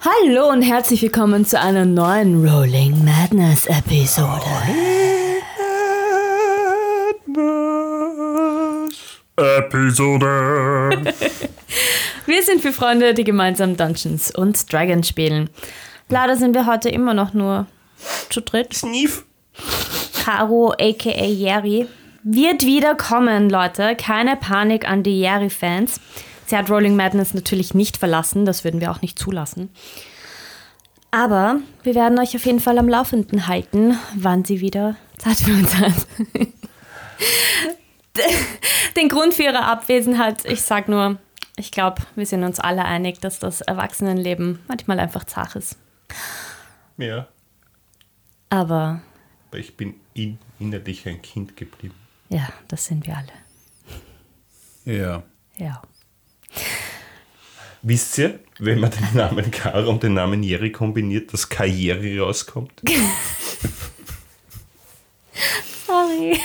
Hallo und herzlich willkommen zu einer neuen Rolling Madness Episode. Episode. Wir sind für Freunde, die gemeinsam Dungeons und Dragons spielen. Leider sind wir heute immer noch nur zu dritt. Sneef. Caro aka Jerry wird wieder kommen, Leute. Keine Panik an die Jerry-Fans. Sie hat Rolling Madness natürlich nicht verlassen, das würden wir auch nicht zulassen. Aber wir werden euch auf jeden Fall am Laufenden halten, wann sie wieder Zeit für uns hat. Den Grund für ihre Abwesenheit, ich sag nur, ich glaube, wir sind uns alle einig, dass das Erwachsenenleben manchmal einfach zach ist. Ja, Aber ich bin in, innerlich ein Kind geblieben. ja, das sind wir alle. Ja. Ja. Wisst ihr, wenn man den Namen Kara und den Namen Jerry kombiniert, dass Karriere rauskommt? Sorry.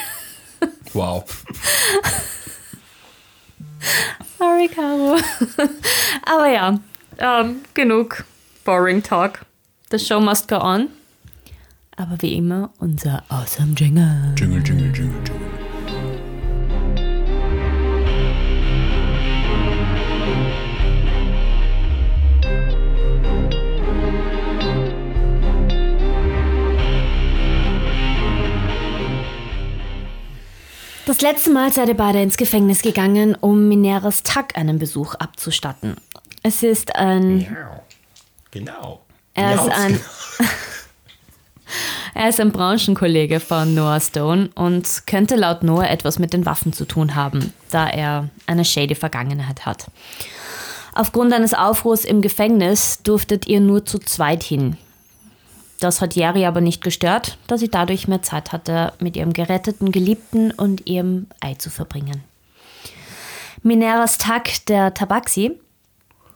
Wow. Sorry, Caro. Aber ja, ähm, genug Boring Talk. The show must go on. Aber wie immer, unser awesome Jingle. Jingle, jingle, jingle, jingle. Das letzte Mal seid ihr beide ins Gefängnis gegangen, um Mineras Tag einen Besuch abzustatten. Es ist ein Genau. Er ist Ja, ein, er ist ein Branchenkollege von Noah Stone und könnte laut Noah etwas mit den Waffen zu tun haben, da er eine shady Vergangenheit hat. Aufgrund eines Aufruhrs im Gefängnis durftet ihr nur zu zweit hin. Das hat Jerry aber nicht gestört, da sie dadurch mehr Zeit hatte, mit ihrem geretteten Geliebten und ihrem Ei zu verbringen. Mineras Tag, der Tabaxi,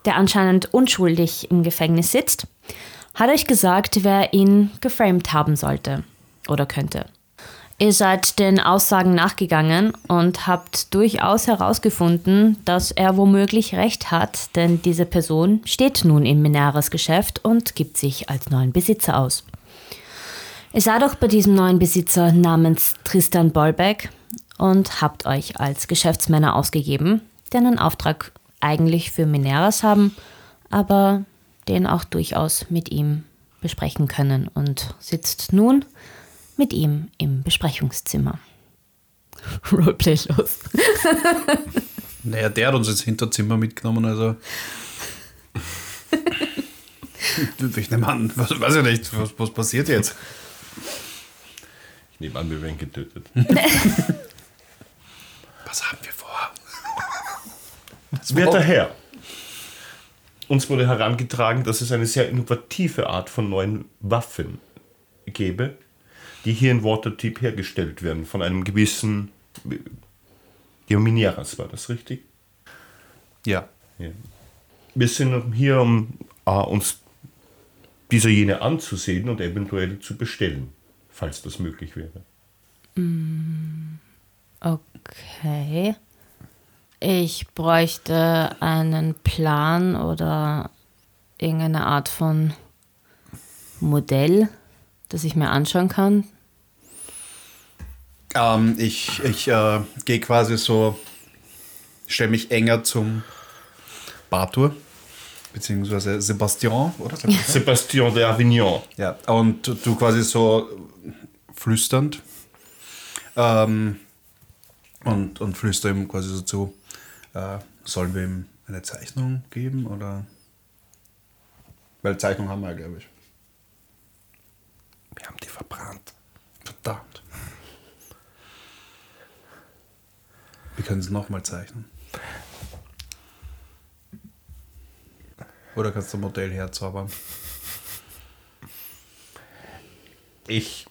der anscheinend unschuldig im Gefängnis sitzt, hat euch gesagt, wer ihn geframed haben sollte oder könnte. Ihr seid den Aussagen nachgegangen und habt durchaus herausgefunden, dass er womöglich recht hat, denn diese Person steht nun in Mineras Geschäft und gibt sich als neuen Besitzer aus. Ihr seid auch bei diesem neuen Besitzer namens Tristan Bollbeck und habt euch als Geschäftsmänner ausgegeben, die einen Auftrag eigentlich für Mineras haben, aber den auch durchaus mit ihm besprechen können und sitzt nun mit ihm im Besprechungszimmer. Roleplay los. Naja, der hat uns ins Hinterzimmer mitgenommen, also. ich nehme an, was, weiß ich nicht, was, was passiert jetzt? Ich nehme an, wir werden getötet. Was haben wir vor? Werter Herr, uns wurde herangetragen, dass es eine sehr innovative Art von neuen Waffen gäbe, die hier in Waterdeep hergestellt werden, von einem gewissen Diomineras, war das richtig? Ja. Ja. Wir sind hier, um äh, uns diese jene anzusehen und eventuell zu bestellen, falls das möglich wäre. Okay. Ich bräuchte einen Plan oder irgendeine Art von Modell, das ich mir anschauen kann. Ähm, ich ich äh, gehe quasi so, stelle mich enger zum Bartur, beziehungsweise Sebastian, oder? Sebastian de Avignon. Ja, und du quasi so flüsternd ähm, und, und flüster ihm quasi so zu, äh, sollen wir ihm eine Zeichnung geben oder? Weil Zeichnung haben wir ja, glaube ich. Wir haben die verbrannt. Verdammt. Wir können es nochmal zeichnen. Oder kannst du ein Modell herzaubern? Ich.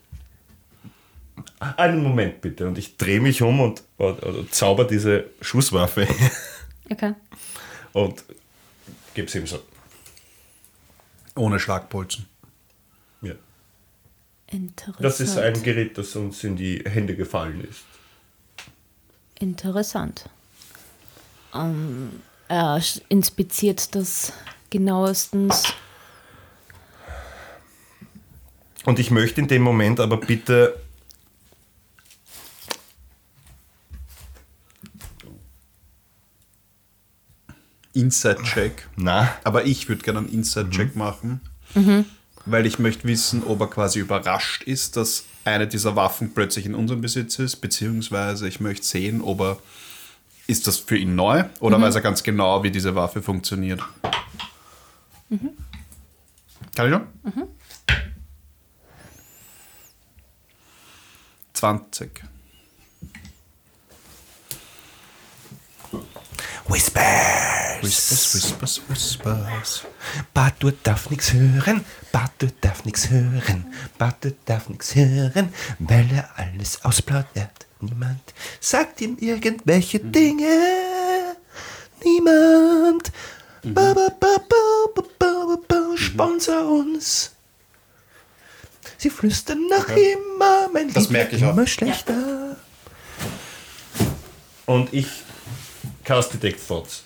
Einen Moment bitte. Und ich drehe mich um und, und zauber diese Schusswaffe Okay. und gebe sie ihm so. Ohne Schlagbolzen. Ja. Interessant. Das ist ein Gerät, das uns in die Hände gefallen ist. Interessant. Ähm, er inspiziert das genauestens. Und ich möchte in dem Moment aber bitte Inside-Check. Na, Aber ich würde gerne einen Inside-Check machen, weil ich möchte wissen, ob er quasi überrascht ist, dass eine dieser Waffen plötzlich in unserem Besitz ist, beziehungsweise ich möchte sehen, ob er ist das für ihn neu oder weiß er ganz genau, wie diese Waffe funktioniert. Kann ich noch? 20. Whispers. Whispers, whispers, whispers. Batu darf nichts hören, Batu darf nichts hören, Batu darf nichts hören, weil er alles ausplaudert. Niemand sagt ihm irgendwelche Dinge. Niemand. Ba, ba, ba, ba, Sponsor uns. Sie flüstern noch immer, mein Das merke wird ich auch. immer schlechter. Und ich cast Detect Thoughts.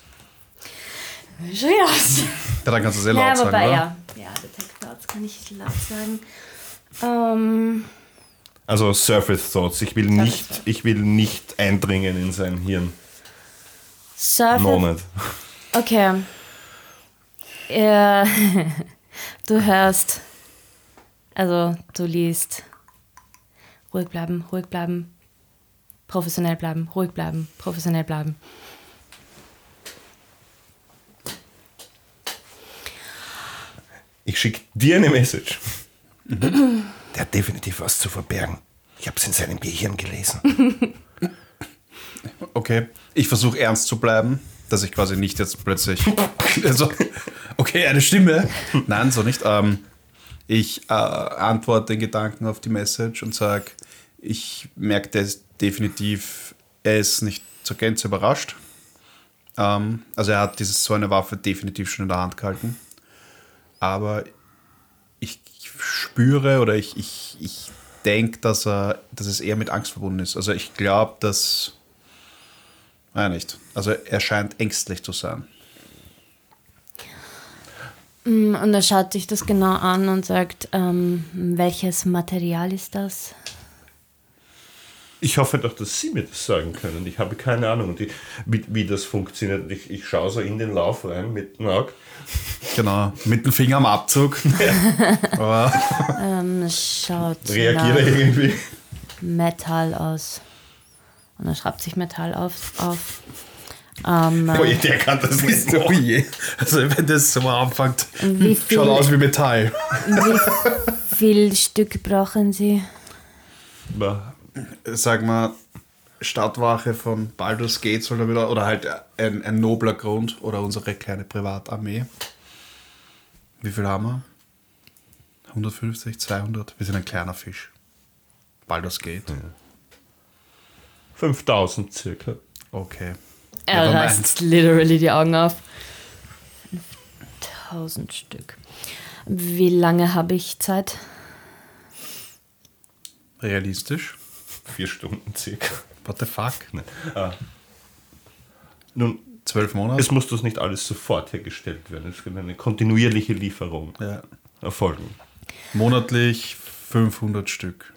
Schon aus. Ja, dann kannst du sehr laut Ja, sagen, wobei, oder? ja. Ja, Detect Thoughts kann ich laut sagen. Ähm, Also Surface Thoughts. Ich will nicht, Thoughts. ich will nicht eindringen in sein Hirn. Surface. No nicht. Okay. Ja, du hörst, also du liest, ruhig bleiben, ruhig bleiben, professionell bleiben, ruhig bleiben, professionell bleiben. Ich schicke dir eine Message. Der hat definitiv was zu verbergen. Ich habe es in seinem Gehirn gelesen. Okay, ich versuche ernst zu bleiben, dass ich quasi nicht jetzt plötzlich. also, okay, eine Stimme. Nein, so nicht. Ähm, ich äh, antworte den Gedanken auf die Message und sage, ich merke das definitiv, er ist nicht zur Gänze überrascht. Ähm, also er hat dieses, so eine Waffe definitiv schon in der Hand gehalten. Aber ich spüre oder ich, ich, ich denke, dass, dass es eher mit Angst verbunden ist. Also ich glaube, dass Nein, nicht. Also er scheint ängstlich zu sein. Mm, Und er schaut sich das genau an und sagt, ähm, welches Material ist das? Ich hoffe doch, dass Sie mir das sagen können. Ich habe keine Ahnung, ich, wie, wie das funktioniert. Ich, ich schaue so in den Lauf rein mit dem Auge. Genau, mit dem Finger am Abzug. Aber Ähm, schaut Reagiere nach irgendwie. Metall aus. Und er schreibt sich Metall auf. auf. Ähm, Boah, der kann das nicht. oh je. Also wenn das so anfängt, Wie viel- schaut aus wie Metall. wie viel Stück brauchen Sie? Boah, Sag mal, Stadtwache von Baldur's Gate soll da wieder, oder halt ein, ein nobler Grund oder unsere kleine Privatarmee. Wie viel haben wir? 150, 200? Wir sind ein kleiner Fisch. Baldur's Gate. 5000 circa. Okay. Er Never reißt literally die Augen auf. 1000 Stück. Wie lange habe ich Zeit? Realistisch. Vier Stunden circa. What the fuck? Nun, Zwölf Monate? es muss das nicht alles sofort hergestellt werden. Es wird eine kontinuierliche Lieferung Ja. erfolgen. Monatlich 500 Stück.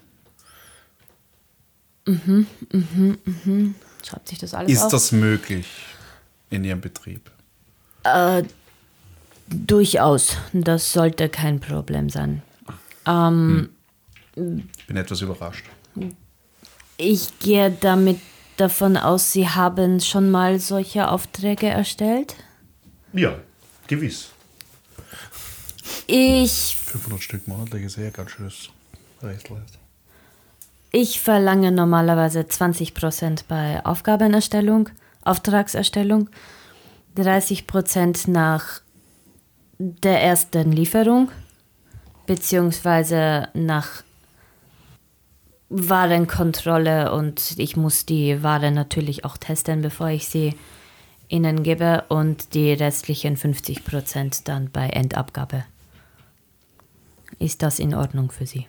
Schreibt sich das alles Ist auf? das möglich in Ihrem Betrieb? Durchaus. Das sollte kein Problem sein. Ähm, Ich bin etwas überrascht. Ich gehe damit davon aus, Sie haben schon mal solche Aufträge erstellt. Ja, gewiss. Ich, 500 Stück monatlich ist ja ganz schönes Rätsel. Ich verlange normalerweise 20% bei Aufgabenerstellung, Auftragserstellung, 30% nach der ersten Lieferung, beziehungsweise nach Warenkontrolle und ich muss die Ware natürlich auch testen, bevor ich sie Ihnen gebe und die restlichen 50% dann bei Endabgabe. Ist das in Ordnung für Sie?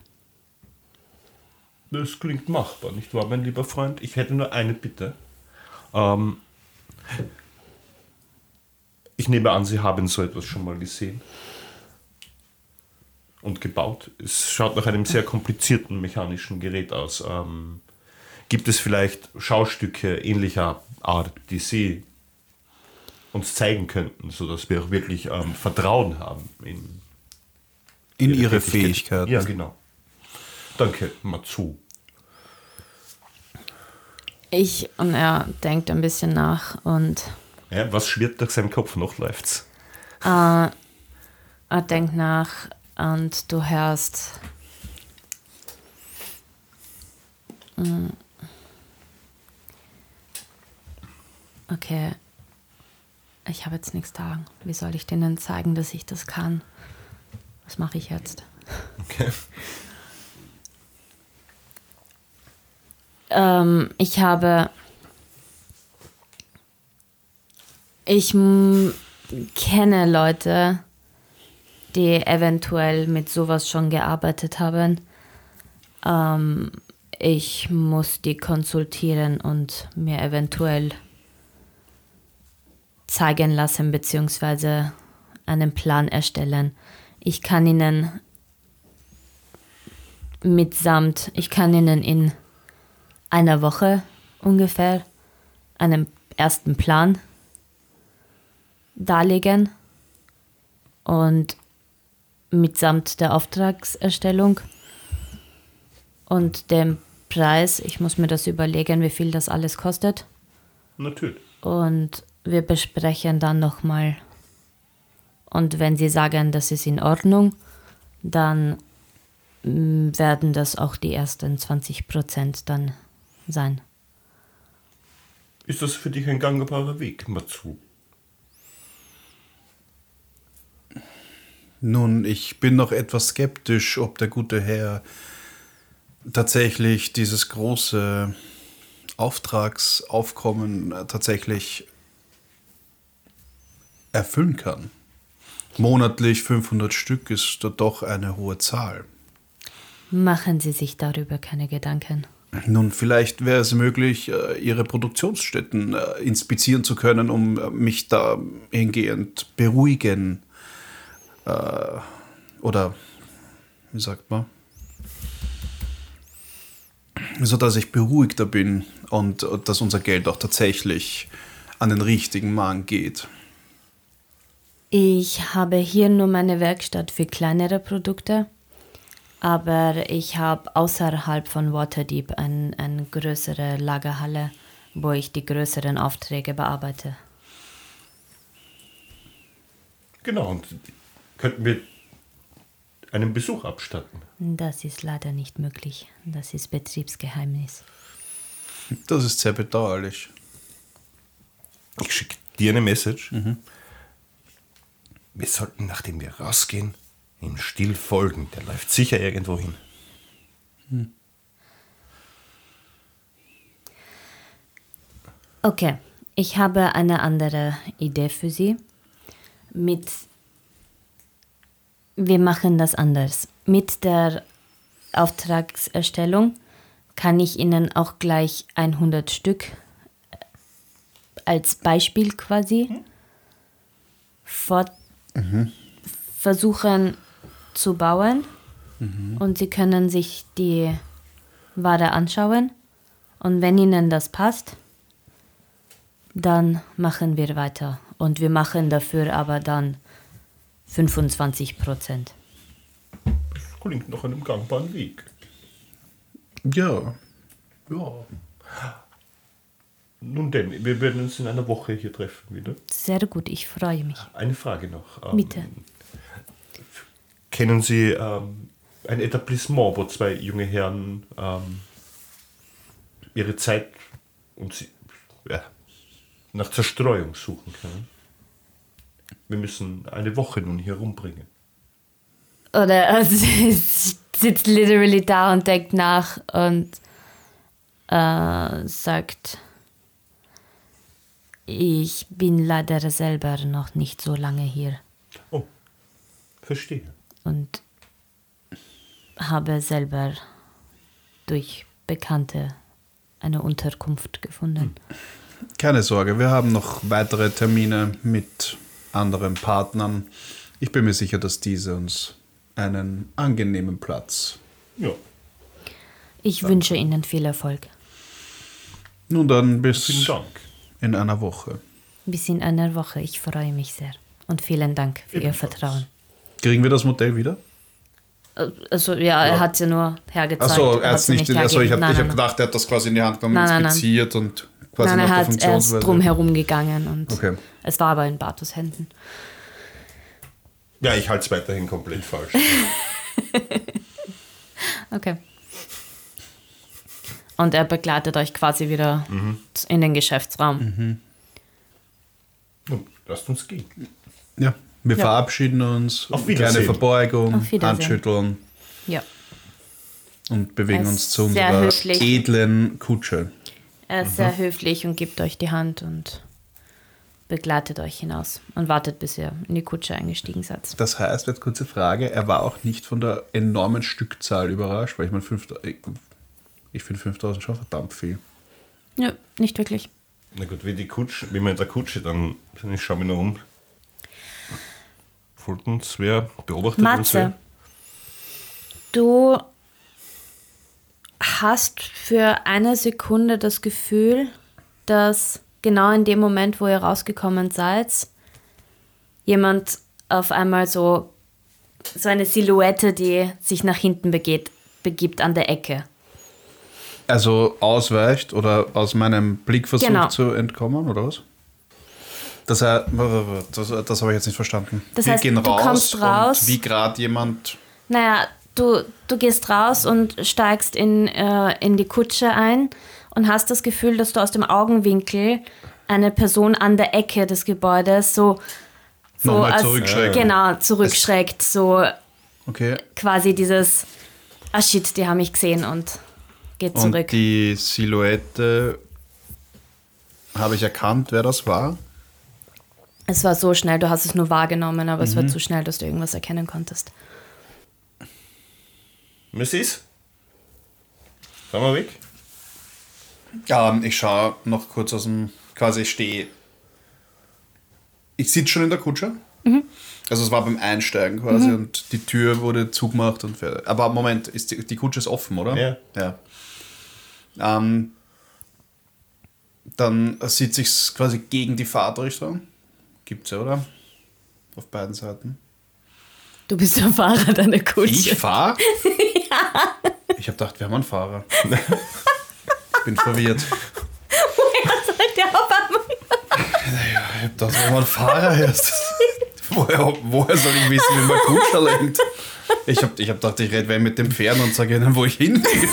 Das klingt machbar, nicht wahr, mein lieber Freund? Ich hätte nur eine Bitte. Ähm, ich nehme an, Sie haben so etwas schon mal gesehen. und gebaut. Es schaut nach einem sehr komplizierten mechanischen Gerät aus. Ähm, gibt es vielleicht Schaustücke ähnlicher Art, die Sie uns zeigen könnten, sodass wir auch wirklich ähm, Vertrauen haben in, In ihre Tätigkeit? Fähigkeiten. Ja, genau. Danke, Matsu. Ich und er denkt ein bisschen nach und Ja, was schwirrt durch seinem Kopf noch? Läuft's? er denkt nach und du hörst. Mm. Okay. Ich habe jetzt nichts da. Wie soll ich denen zeigen, dass ich das kann? Was mache ich jetzt? Okay. Ähm, ich habe. Ich kenne Leute, die eventuell mit sowas schon gearbeitet haben. Ähm, ich muss die konsultieren und mir eventuell zeigen lassen, beziehungsweise einen Plan erstellen. Ich kann ihnen mitsamt, ich kann ihnen in einer Woche ungefähr einen ersten Plan darlegen und mitsamt der Auftragserstellung und dem Preis, ich muss mir das überlegen, wie viel das alles kostet Natürlich. und wir besprechen dann nochmal und wenn sie sagen, das ist in Ordnung, dann mm, werden das auch die ersten 20 Prozent dann sein. Ist das für dich ein gangbarer Weg, Matsu? Nun, ich bin noch etwas skeptisch, ob der gute Herr tatsächlich dieses große Auftragsaufkommen äh, tatsächlich erfüllen kann. Monatlich 500 Stück ist doch eine hohe Zahl. Machen Sie sich darüber keine Gedanken. Nun, vielleicht wäre es möglich, äh, Ihre Produktionsstätten äh, inspizieren zu können, um äh, mich da hingehend beruhigen. Oder, wie sagt man? So dass ich beruhigter bin und dass unser Geld auch tatsächlich an den richtigen Mann geht. Ich habe hier nur meine Werkstatt für kleinere Produkte, aber ich habe außerhalb von Waterdeep ein, eine größere Lagerhalle, wo ich die größeren Aufträge bearbeite. Genau, und könnten wir einen Besuch abstatten? Das ist leider nicht möglich. Das ist Betriebsgeheimnis. Das ist sehr bedauerlich. Ich schicke dir eine Message. Wir sollten, nachdem wir rausgehen, ihm still folgen. Der läuft sicher irgendwo hin. Okay, ich habe eine andere Idee für Sie. Mit wir machen das anders. Mit der Auftragserstellung kann ich Ihnen auch gleich 100 Stück äh, als Beispiel quasi vor versuchen zu bauen und Sie können sich die Ware anschauen und wenn Ihnen das passt, dann machen wir weiter. Und wir machen dafür aber dann 25 Prozent. Das klingt nach einem gangbaren Weg. Ja. Ja. Nun denn, wir werden uns in einer Woche hier treffen wieder. Sehr gut, ich freue mich. Eine Frage noch. Ähm, Bitte. Kennen Sie ähm, ein Etablissement, wo zwei junge Herren ähm, ihre Zeit und sie, ja, nach Zerstreuung suchen können? Wir müssen eine Woche nun hier rumbringen. Oder also, sie sitzt literally da und denkt nach und äh, sagt, ich bin leider selber noch nicht so lange hier Oh, verstehe. Und habe selber durch Bekannte eine Unterkunft gefunden. Keine Sorge, wir haben noch weitere Termine mit anderen Partnern. Ich bin mir sicher, dass diese uns einen angenehmen Platz. Ja. Ich wünsche Ihnen viel Erfolg. Nun dann bis in einer Woche. Bis in einer Woche. Ich freue mich sehr. Und vielen Dank für Ihr Ebenfalls. Vertrauen. Kriegen wir das Modell wieder? Also ja, er hat sie nur hergezeigt. Achso, er hat hat sie nicht. Also ich habe Nein, hab nein, gedacht, er hat das quasi in die Hand genommen, Nein, nein, nein. inspiziert und quasi Nein, nach er der hat, er ist drum herum gegangen und Okay. es war aber in Bartos Händen. Ja, ich halte es weiterhin komplett falsch. Okay. Und er begleitet euch quasi wieder Mhm. in den Geschäftsraum. Nun, lasst uns gehen. Ja, wir Ja. verabschieden uns. Auf Kleine Wiedersehen. Verbeugung, Auf Wiedersehen. Handschütteln Ja. und bewegen uns zu unserer höflich. edlen Kutsche. Er ist Mhm. sehr höflich und gibt euch die Hand und begleitet euch hinaus und wartet, bis ihr in die Kutsche eingestiegen seid. Das heißt, jetzt kurze Frage, er war auch nicht von der enormen Stückzahl überrascht, weil ich meine, fünf- ich, ich finde 5000 schon verdammt viel. Ja, nicht wirklich. Na gut, wie die Kutsche, wie wir in der Kutsche dann ich schaue mich noch um. Folgt uns wer? Beobachtet uns Matze, wer? du hast für eine Sekunde das Gefühl, dass genau in dem Moment, wo ihr rausgekommen seid, jemand auf einmal so, so eine Silhouette, die sich nach hinten begeht, begibt an der Ecke. Also ausweicht oder aus meinem Blick versucht Genau. zu entkommen, oder was? Das, das, das habe ich jetzt nicht verstanden. Das Wir heißt, gehen du raus kommst raus. und wie gerade jemand. Naja, du, du gehst raus und steigst in, äh, in die Kutsche ein und hast das Gefühl, dass du aus dem Augenwinkel eine Person an der Ecke des Gebäudes so, so Nochmal zurückschreckt. Genau, zurückschreckt. So Okay. quasi dieses, ah shit, die haben mich gesehen und geht Und zurück. die Silhouette habe ich erkannt, wer das war. Es war so schnell, du hast es nur wahrgenommen, aber Mhm. es war zu schnell, dass du irgendwas erkennen konntest. Mrs.? Fahren wir weg? Ähm, ich schaue noch kurz aus dem, quasi ich stehe. Ich sitze schon in der Kutsche. Also es war beim Einsteigen quasi und die Tür wurde zugemacht und fertig. Aber Moment, ist die, die Kutsche ist offen, oder? Ja. ja. Ähm, dann sitze ich quasi gegen die Fahrtrichtung. Gibt's ja, oder? Auf beiden Seiten. Du bist der Fahrer deiner Kutsche. Ich fahre? ja. Ich habe gedacht, wir haben einen Fahrer. Bin verwirrt. Der auf einmal- Ich hab gedacht, wenn man Fahrer ist. woher, woher soll ich wissen, wie man Kutscher lenkt? Ich hab, ich hab gedacht, ich rede mit dem Pferd und sage ihnen, wo ich hin will.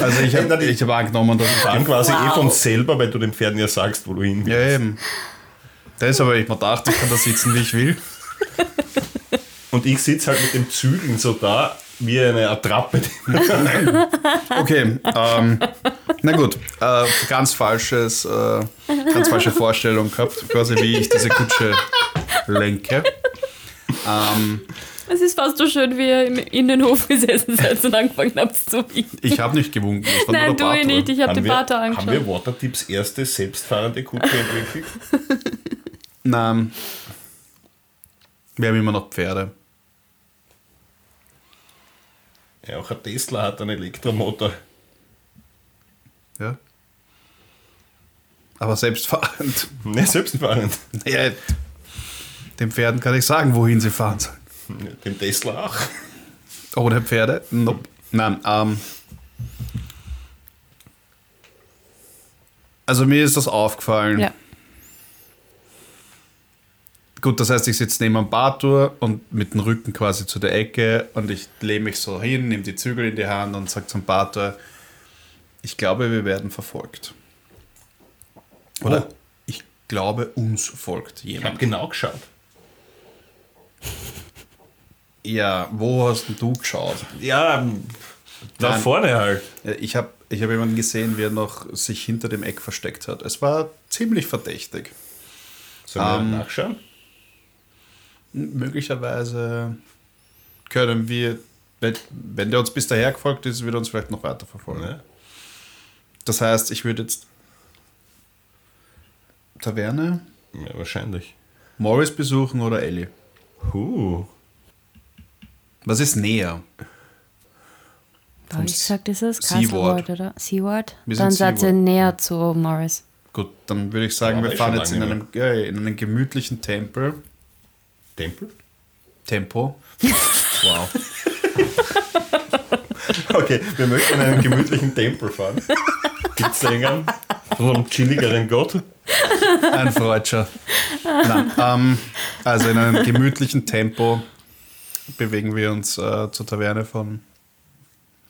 Also ich habe ich hab angenommen, dass ich Fahren quasi eh Wow. von selber, weil du den Pferden ja sagst, wo du hin willst. Ja, eben. Das aber ich mir dachte, ich kann da sitzen, wie ich will. Und ich sitze halt mit dem Zügeln so da, wie eine Attrappe. Okay, ähm, na gut, äh, ganz falsches, äh, ganz falsche Vorstellung gehabt, quasi wie ich diese Kutsche lenke. Ähm, Es ist fast so schön, wie ihr in, den Hof gesessen seid und angefangen habt zu winken. ich habe nicht gewunken, das war Nein, nur du der Bartel. nicht. Ich habe den Vater haben angeschaut. wir Watertips erste selbstfahrende Kutsche entwickelt? Nein. Wir haben immer noch Pferde. Ja, auch ein Tesla hat einen Elektromotor. Ja. Aber selbstfahrend. Ne, selbstfahrend. Ja, den Pferden kann ich sagen, wohin sie fahren sollen. Dem Tesla auch. Ohne Pferde? Nope. Nein, ähm. Also mir ist das aufgefallen. Ja. Gut, das heißt, ich sitze neben am Bartour und mit dem Rücken quasi zu der Ecke und ich lehne mich so hin, nehme die Zügel in die Hand und sage zum Bartour, ich glaube, wir werden verfolgt. Oder Oh. ich glaube, uns folgt Ich habe jemand. genau geschaut. Ja, wo hast denn du geschaut? Ja, da Nein. vorne halt. Ja, Ich habe ich hab jemanden gesehen, wie er noch sich hinter dem Eck versteckt hat. Es war ziemlich verdächtig. Sollen wir Ähm, nachschauen? M- Möglicherweise können wir, wenn, wenn der uns bis daher gefolgt ist, wird er uns vielleicht noch weiter verfolgen. Ne? Das heißt, ich würde jetzt Taverne, Ja, wahrscheinlich. Morris besuchen oder Ellie. Huh. Was ist näher? Habe ich gesagt, ist es? Seaward. Oder? Seaward? Dann seid ihr näher zu Morris. Gut, dann würde ich sagen, Ja, wir fahren jetzt in einem, ja, in einem gemütlichen Tempel. Tempel? Tempo. Wow. Okay, wir möchten in einen gemütlichen Tempel fahren. Gibt es einen von einem chilligeren Gott? Ein Freudscher. Nein, ähm, also in einem gemütlichen Tempo bewegen wir uns äh, zur Taverne von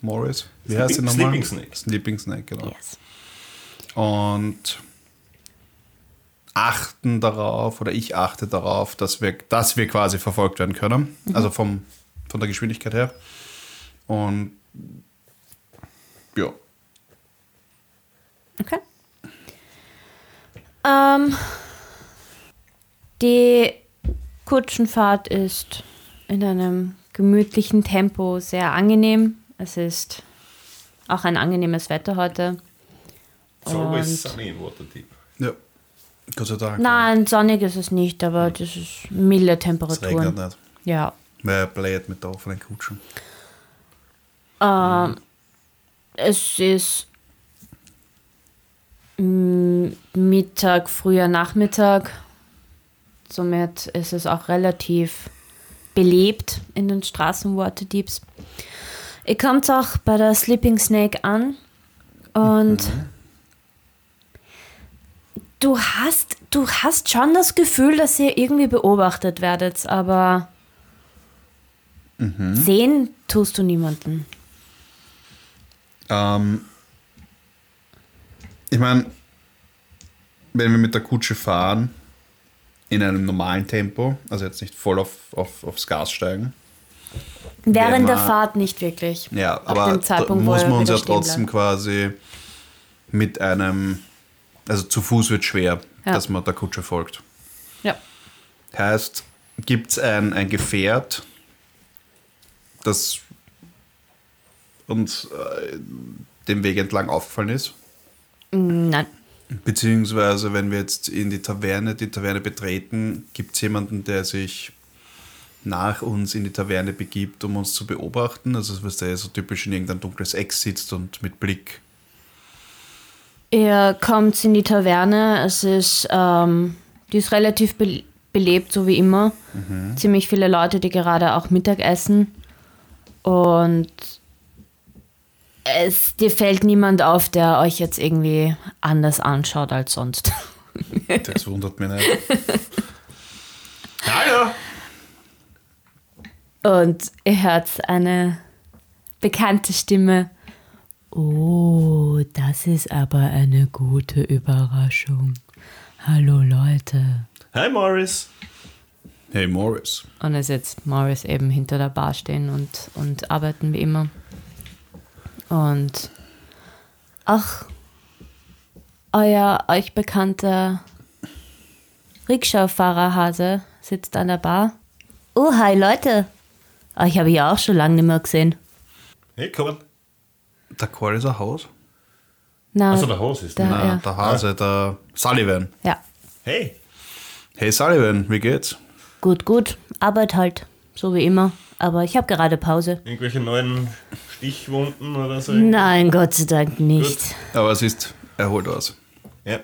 Morris. Wie heißt sie Sleeping- nochmal? Sleeping Snake. Sleeping Snake, genau. Yes. Und achten darauf, oder ich achte darauf, dass wir, dass wir quasi verfolgt werden können. Also vom, von der Geschwindigkeit her. Und ja, Okay. Ähm, die Kutschenfahrt ist in einem gemütlichen Tempo sehr angenehm. Es ist auch ein angenehmes Wetter heute. It's always Und- sunny in Waterdeep. ja. Gott sei Dank. Nein, sonnig ist es nicht, aber das ist milde Es regnet Temperaturen. nicht. Ja. Wer bläht mit der offenen Kutschen? Ähm, es ist Mittag, früher Nachmittag. Somit ist es auch relativ belebt in den Straßen Waterdeeps. Ihr kommt auch bei der Sleeping Snake an und du hast du hast schon das Gefühl, dass ihr irgendwie beobachtet werdet, aber sehen tust du niemanden. Ähm, ich meine, wenn wir mit der Kutsche fahren, in einem normalen Tempo, also jetzt nicht voll auf, auf, aufs Gas steigen, Während der Fahrt nicht wirklich. ja, Ab aber Zeitpunkt, muss man uns ja trotzdem bleibt. quasi mit einem, also zu Fuß wird schwer, Ja. dass man der Kutsche folgt. Ja. Heißt, gibt es ein, ein Gefährt, das uns äh, den Weg entlang aufgefallen ist? Nein. Beziehungsweise, wenn wir jetzt in die Taverne, die Taverne betreten, gibt es jemanden, der sich nach uns in die Taverne begibt, um uns zu beobachten. Also, was der so typisch in irgendein dunkles Eck sitzt und mit Blick. Ihr kommt in die Taverne. Es ist, ähm, die ist relativ be belebt, so wie immer. Ziemlich viele Leute, die gerade auch Mittag essen. Und es, dir fällt niemand auf, der euch jetzt irgendwie anders anschaut als sonst. Das wundert mich nicht. Hallo! Und ihr hört eine bekannte Stimme. Oh, das ist aber eine gute Überraschung. Hallo Leute. Hi Morris! Hey Morris. Und es sitzt Morris eben hinter der Bar stehen und, und arbeiten wie immer. Und ach, euer euch bekannter Rikscha-Fahrerhase sitzt an der Bar. Oh, hi Leute. Euch habe ich ja auch schon lange nicht mehr gesehen. Hey, komm. Der Call ist ein Haus? Na, Also der Haus ist der, Nein, ja. der Hase, der Sullivan. ja, Hey! Hey Sullivan, wie geht's? gut, gut. Arbeit halt, so wie immer. Aber ich habe gerade Pause. Irgendwelche neuen Stichwunden oder so? Nein, Gott sei Dank nicht. Aber es ist erholt aus. Ja.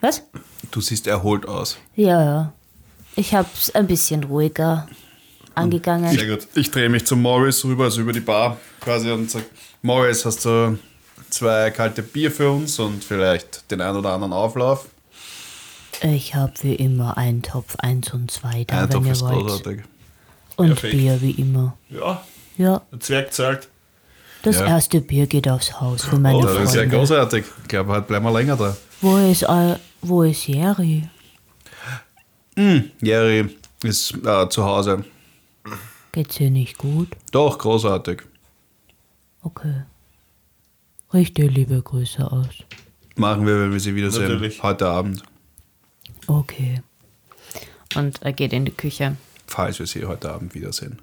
Was? Du siehst erholt aus. Ja, ja. Ich hab's ein bisschen ruhiger angegangen. Sehr gut. Ich drehe mich zu Morris rüber, also über die Bar quasi und sage, Morris, hast du zwei kalte Bier für uns und vielleicht den ein oder anderen Auflauf? Ich hab wie immer einen Topf 1 und 2 da, Ein wenn Topf ihr ist wollt. großartig. Und Perfekt. Bier wie immer. Ja, Ja, der Zwerg zahlt. das Ja. erste Bier geht aufs Haus für meine Oh, Das ist ja Freunde. großartig. Ich glaube, heute bleiben wir länger da. Wo ist, eu- wo ist Jerry? Jerry ist äh, zu Hause. Geht's ihr nicht gut? Doch, großartig. Okay. Richte liebe Grüße aus. Machen wir, wenn wir sie wiedersehen. Natürlich. Heute Abend. Okay. Und er geht in die Küche. Falls wir sie heute Abend wiedersehen.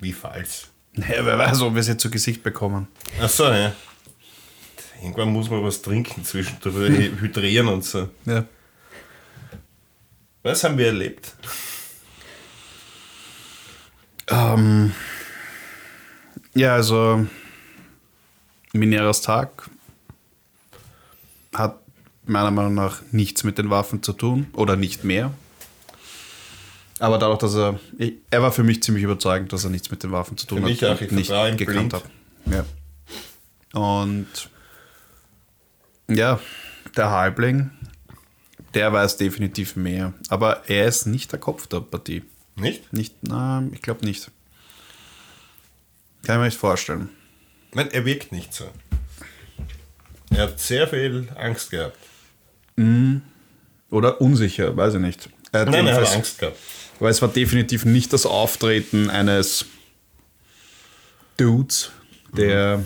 Wie falsch. Naja, wer weiß, ob wir sie zu Gesicht bekommen. Achso, ja. Irgendwann muss man was trinken zwischendurch, hydrieren und so. Ja. Was haben wir erlebt? Ähm, ja, also Mineras Tag hat meiner Meinung nach nichts mit den Waffen zu tun oder nicht mehr. Aber dadurch, dass er, er war für mich ziemlich überzeugend, dass er nichts mit den Waffen zu tun Für hat. mich auch, ich nicht gekannt habe. Ja. Und ja, der Halbling, der weiß definitiv mehr. Aber er ist nicht der Kopf der Partie. Nicht? Nicht, na, ich glaube nicht. Kann ich mir nicht vorstellen. Meine, er wirkt nicht so. Er hat sehr viel Angst gehabt. Oder unsicher, weiß ich nicht. Er hat Nein, er hat Angst gehabt. Weil es war definitiv nicht das Auftreten eines Dudes, der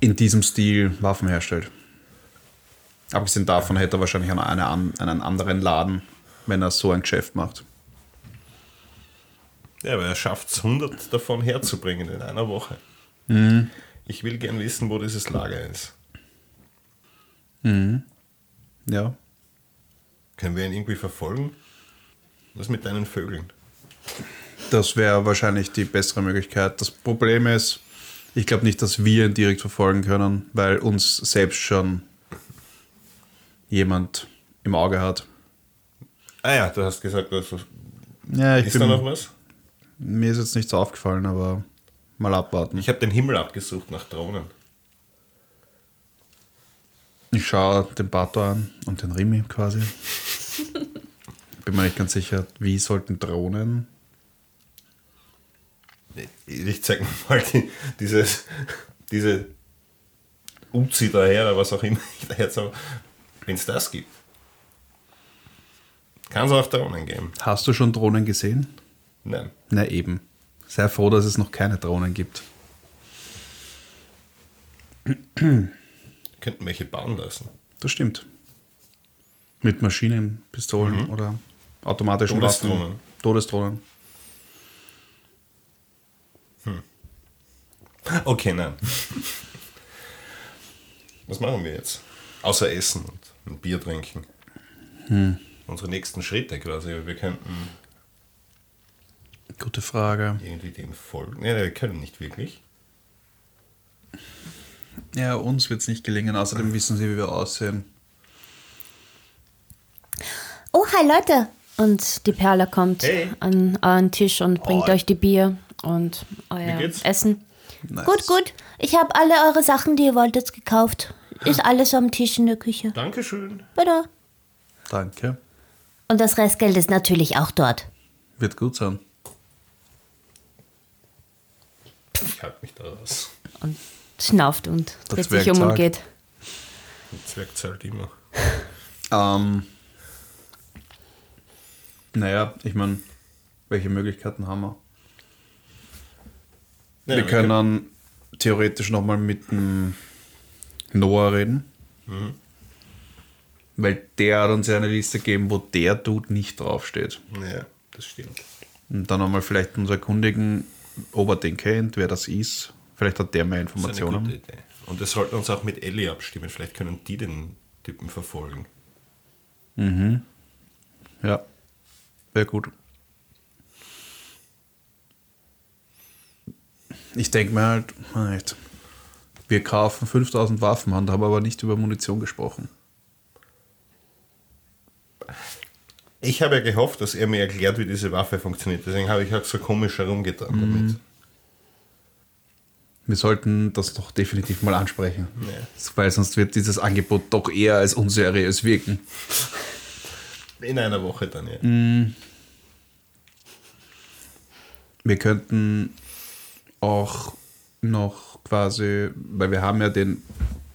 in diesem Stil Waffen herstellt. Abgesehen davon hätte er wahrscheinlich an eine, an- einen anderen Laden, wenn er so ein Geschäft macht. Ja, aber er schafft es, 100 davon herzubringen in einer Woche. Ich will gern wissen, wo dieses Lager ist. Ja. Können wir ihn irgendwie verfolgen? Was mit deinen Vögeln? Das wäre wahrscheinlich die bessere Möglichkeit. Das Problem ist, ich glaube nicht, dass wir ihn direkt verfolgen können, weil uns selbst schon jemand im Auge hat. Ah ja, du hast gesagt, dass, Ja, ich ist bin, da noch was? mir ist jetzt nichts aufgefallen, aber mal abwarten. Ich habe den Himmel abgesucht nach Drohnen. Ich schaue den Bato an und den Rimi quasi. Bin mir nicht ganz sicher, wie sollten Drohnen. Ich zeig mir mal die, dieses, diese Uzi daher, oder was auch immer ich da jetzt habe. Wenn es das gibt, kann es auch Drohnen geben. Hast du schon Drohnen gesehen? Nein. Na eben. Sei froh, dass es noch keine Drohnen gibt. Könnten welche bauen lassen. Das stimmt. Mit Maschinen, Pistolen oder automatischen Todesdrohnen. Waffen. Todesdrohnen. Okay, nein. Was machen wir jetzt? Außer essen und ein Bier trinken. Unsere nächsten Schritte quasi. Wir könnten Gute Frage. irgendwie dem folgen. Nee, wir können nicht wirklich. Ja, uns wird es nicht gelingen. Außerdem wissen sie, wie wir aussehen. Oh, hi Leute! Und die Perle kommt Hey. an euren Tisch und bringt Oh. euch die Bier und euer? Essen. Nice. Gut, gut. Ich habe alle eure Sachen, die ihr wolltet, gekauft. Ist alles am Tisch in der Küche. Dankeschön. Bitte. Danke. Und das Restgeld ist natürlich auch dort. Wird gut sein. Ich halte mich da raus. Und schnauft und dreht sich um und geht. Der Zwerg zahlt immer. Ähm, naja, ich meine, welche Möglichkeiten haben wir? Ja, wir können theoretisch nochmal mit dem Noah reden. Weil der hat uns ja eine Liste gegeben, wo der Dude nicht draufsteht. Ja, das stimmt. Und dann nochmal vielleicht uns erkundigen, ob er den kennt, wer das ist. Vielleicht hat der mehr Das ist eine gute Informationen. Idee. Und wir sollten uns auch mit Ellie abstimmen. Vielleicht können die den Typen verfolgen. Ja, wäre gut. Ich denke mir halt, halt, wir kaufen 5000 Waffen und haben aber nicht über Munition gesprochen. Ich habe ja gehofft, dass er mir erklärt, wie diese Waffe funktioniert. Deswegen habe ich auch so komisch herumgetan damit. Wir sollten das doch definitiv mal ansprechen. Ja. Weil sonst wird dieses Angebot doch eher als unseriös wirken. In einer Woche dann, ja. Wir könnten auch noch quasi, weil wir haben ja den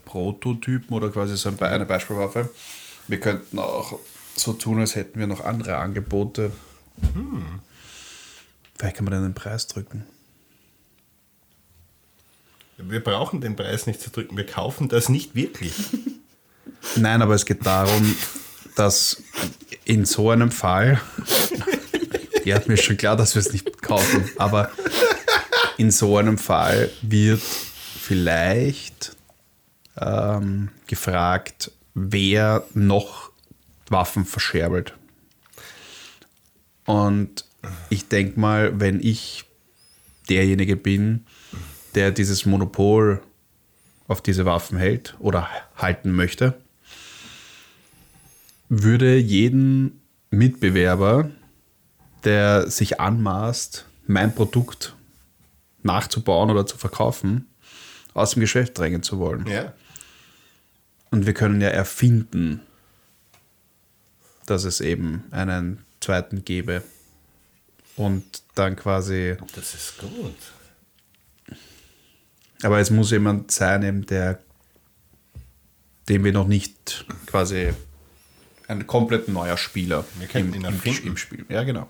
Prototypen oder quasi so eine Beispielwaffe. Wir könnten auch so tun, als hätten wir noch andere Angebote. Vielleicht kann man dann den Preis drücken. Wir brauchen den Preis nicht zu drücken. Wir kaufen das nicht wirklich. Nein, aber es geht darum, dass in so einem Fall, ja, mir schon klar, dass wir es nicht kaufen, aber in so einem Fall wird vielleicht ähm, gefragt, wer noch Waffen verscherbelt. Und ich denke mal, wenn ich derjenige bin, der dieses Monopol auf diese Waffen hält oder halten möchte, würde jeden Mitbewerber, der sich anmaßt, mein Produkt nachzubauen oder zu verkaufen, aus dem Geschäft drängen zu wollen. Ja. Und wir können ja erfinden, dass es eben einen zweiten gäbe. Und dann quasi. Das ist gut. Aber es muss jemand sein, eben der, dem wir noch nicht quasi ein komplett neuer Spieler im, im, im Spiel. Ja, genau.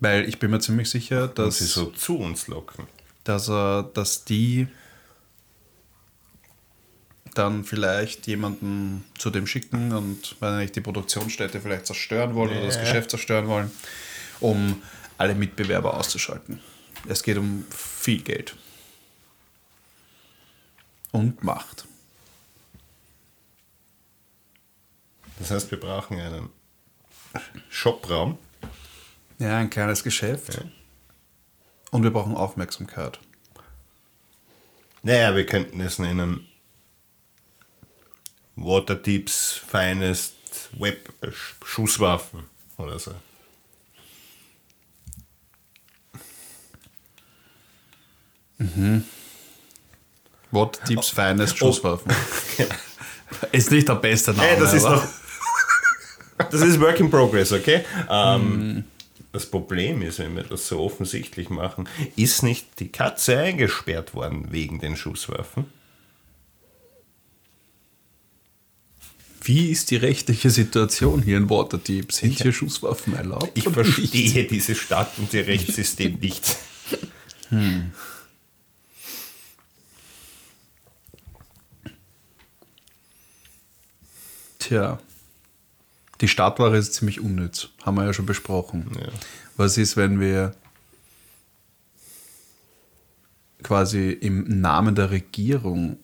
Weil ich bin mir ziemlich sicher, Dass sie so zu uns locken. dass, er, dass die dann vielleicht jemanden zu dem schicken und wenn nicht die Produktionsstätte vielleicht zerstören wollen oder das Ja. Geschäft zerstören wollen, um alle Mitbewerber auszuschalten. Es geht um viel Geld. Und Macht. Das heißt, wir brauchen einen Shopraum. Ja, ein kleines Geschäft. Ja. Und wir brauchen Aufmerksamkeit. Naja, wir könnten es nennen Waterdeeps Finest Web äh, Sch- Schusswaffen oder so. What Deeps Finest Schusswaffen. Ist nicht der beste Name. Hey, das ist aber- noch. Das ist Work in Progress, okay? Ähm, Das Problem ist, wenn wir das so offensichtlich machen, ist nicht die Katze eingesperrt worden wegen den Schusswaffen? Wie ist die rechtliche Situation hier in Waterdeep? Sind hier Schusswaffen erlaubt? Ich oder nicht? verstehe diese Stadt und ihr Rechtssystem nicht. Tja. Die Stadtware ist ziemlich unnütz. Haben wir ja schon besprochen. Ja. Was ist, wenn wir quasi im Namen der Regierung.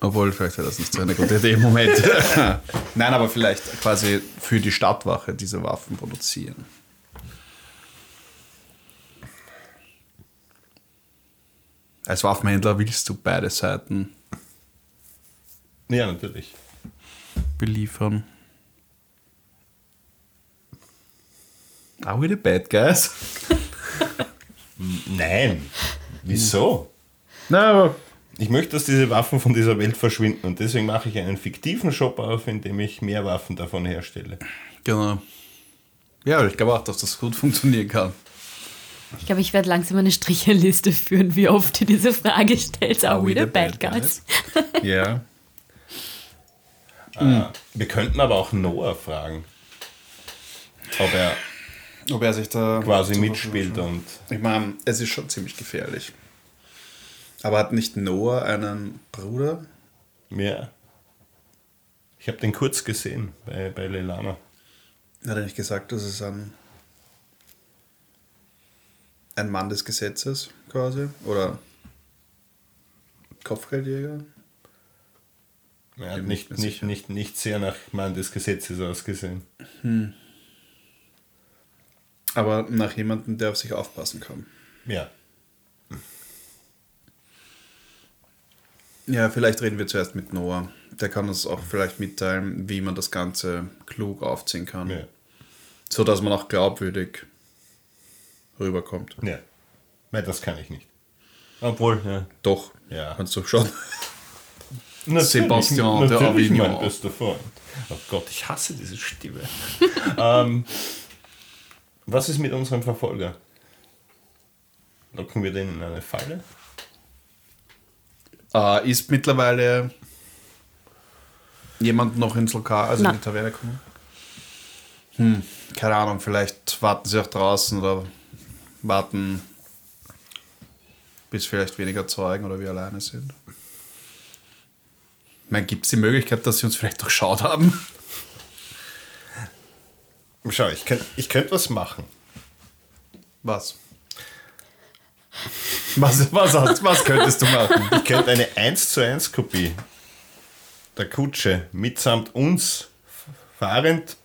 Obwohl, vielleicht wäre das nicht so eine gute Idee im Moment. Nein, aber vielleicht quasi für die Stadtwache diese Waffen produzieren. Als Waffenhändler willst du beide Seiten Ja, natürlich. Beliefern. Are we the bad guys? Nein. Wieso? Na, aber Ich möchte, dass diese Waffen von dieser Welt verschwinden und deswegen mache ich einen fiktiven Shop auf, in dem ich mehr Waffen davon herstelle. Genau. Ja, ich glaube auch, dass das gut funktionieren kann. Ich glaube, ich werde langsam eine Stricherliste führen, wie oft du diese Frage stellst. Are we the bad guys? Ja. Wir könnten aber auch Noah fragen, ob er Ob er sich da quasi mitspielt und Ich meine, es ist schon ziemlich gefährlich. Aber hat nicht Noah einen Bruder? mehr. Ich habe den kurz gesehen bei, bei Lelana. Hat er nicht gesagt, dass es ein, ein Mann des Gesetzes quasi? Oder Kopfgeldjäger? Bin nicht, nicht, nicht, nicht sehr nach Mann des Gesetzes ausgesehen. Aber nach jemandem, der auf sich aufpassen kann. Ja. Ja, vielleicht reden wir zuerst mit Noah. Der kann uns auch vielleicht mitteilen, wie man das Ganze klug aufziehen kann. Ja. So dass man auch glaubwürdig rüberkommt. ja. Nein, das kann ich nicht. Obwohl, ja. Doch, Ja. kannst du schon. Natürlich, Sebastian de natürlich Avignon. mein bester Freund. Oh Gott, ich hasse diese Stimme. ähm, was ist mit unserem Verfolger? Locken wir den in eine Falle? Äh, ist mittlerweile jemand noch ins Lokal, also Nein. in die Taverne gekommen? Hm, keine Ahnung, vielleicht warten sie auch draußen oder warten, bis vielleicht weniger Zeugen oder wir alleine sind. Meine, gibt es die Möglichkeit, dass sie uns vielleicht durchschaut haben? Schau, ich könnte ich könnt was machen. Was? Was, was, was, was könntest du machen? Ich könnte eine 1 zu 1 Kopie der Kutsche mitsamt uns fahrend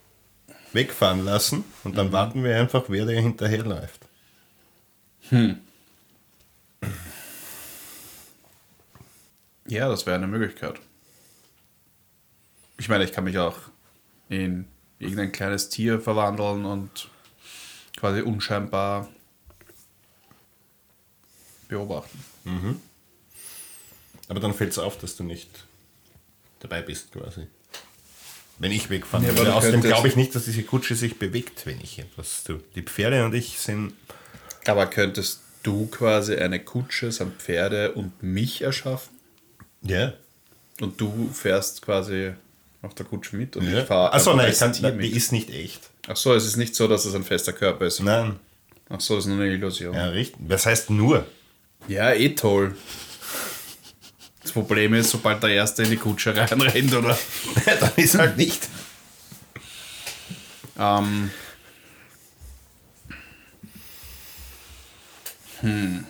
wegfahren lassen und dann warten wir einfach, wer der hinterherläuft. Ja, das wäre eine Möglichkeit. Ich meine, ich kann mich auch in irgendein kleines Tier verwandeln und quasi unscheinbar beobachten. Aber dann fällt es auf, dass du nicht dabei bist quasi. Wenn ich wegfahren Ja, würde. Außerdem glaube ich nicht, dass diese Kutsche sich bewegt, wenn ich etwas tue. Die Pferde und ich sind Aber könntest du quasi eine Kutsche samt Pferde und mich erschaffen? ja. Und du fährst quasi auf der Kutsche mit und ja. ich fahre Achso, nein, ich kann, nein, die ist nicht echt. Ach so, es ist nicht so, dass es ein fester Körper ist. Nein. Ach so, es ist nur eine Illusion. Ja, richtig. Was heißt nur? Ja, eh toll. Das Problem ist, sobald der Erste in die Kutsche reinrennt, oder? dann ist halt nicht. Ähm. Hm.